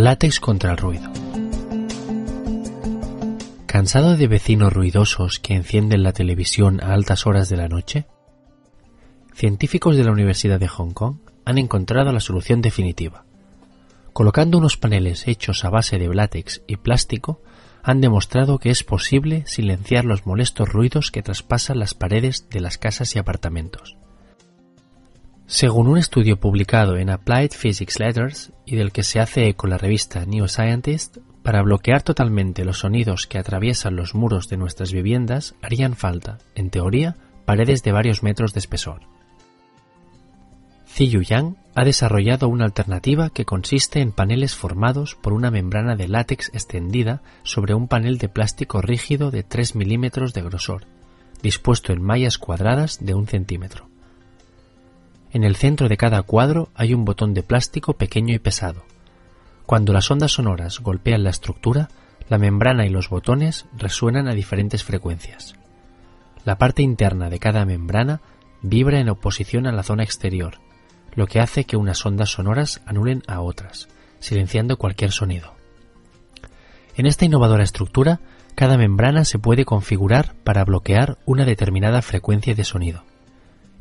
Látex contra el ruido. ¿Cansado de vecinos ruidosos que encienden la televisión a altas horas de la noche? Científicos de la Universidad de Hong Kong han encontrado la solución definitiva. Colocando unos paneles hechos a base de látex y plástico, han demostrado que es posible silenciar los molestos ruidos que traspasan las paredes de las casas y apartamentos. Según un estudio publicado en Applied Physics Letters y del que se hace eco la revista New Scientist, para bloquear totalmente los sonidos que atraviesan los muros de nuestras viviendas harían falta, en teoría, paredes de varios metros de espesor. Ziyu Yang ha desarrollado una alternativa que consiste en paneles formados por una membrana de látex extendida sobre un panel de plástico rígido de 3 milímetros de grosor, dispuesto en mallas cuadradas de un centímetro. En el centro de cada cuadro hay un botón de plástico pequeño y pesado. Cuando las ondas sonoras golpean la estructura, la membrana y los botones resuenan a diferentes frecuencias. La parte interna de cada membrana vibra en oposición a la zona exterior, lo que hace que unas ondas sonoras anulen a otras, silenciando cualquier sonido. En esta innovadora estructura, cada membrana se puede configurar para bloquear una determinada frecuencia de sonido,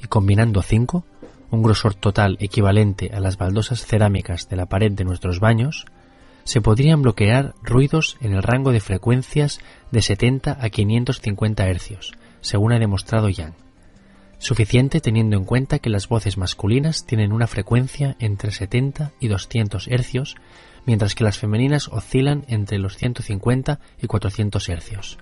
y combinando cinco, un grosor total equivalente a las baldosas cerámicas de la pared de nuestros baños, se podrían bloquear ruidos en el rango de frecuencias de 70 a 550 Hz, según ha demostrado Yang. Suficiente teniendo en cuenta que las voces masculinas tienen una frecuencia entre 70 y 200 Hz, mientras que las femeninas oscilan entre los 150 y 400 Hz.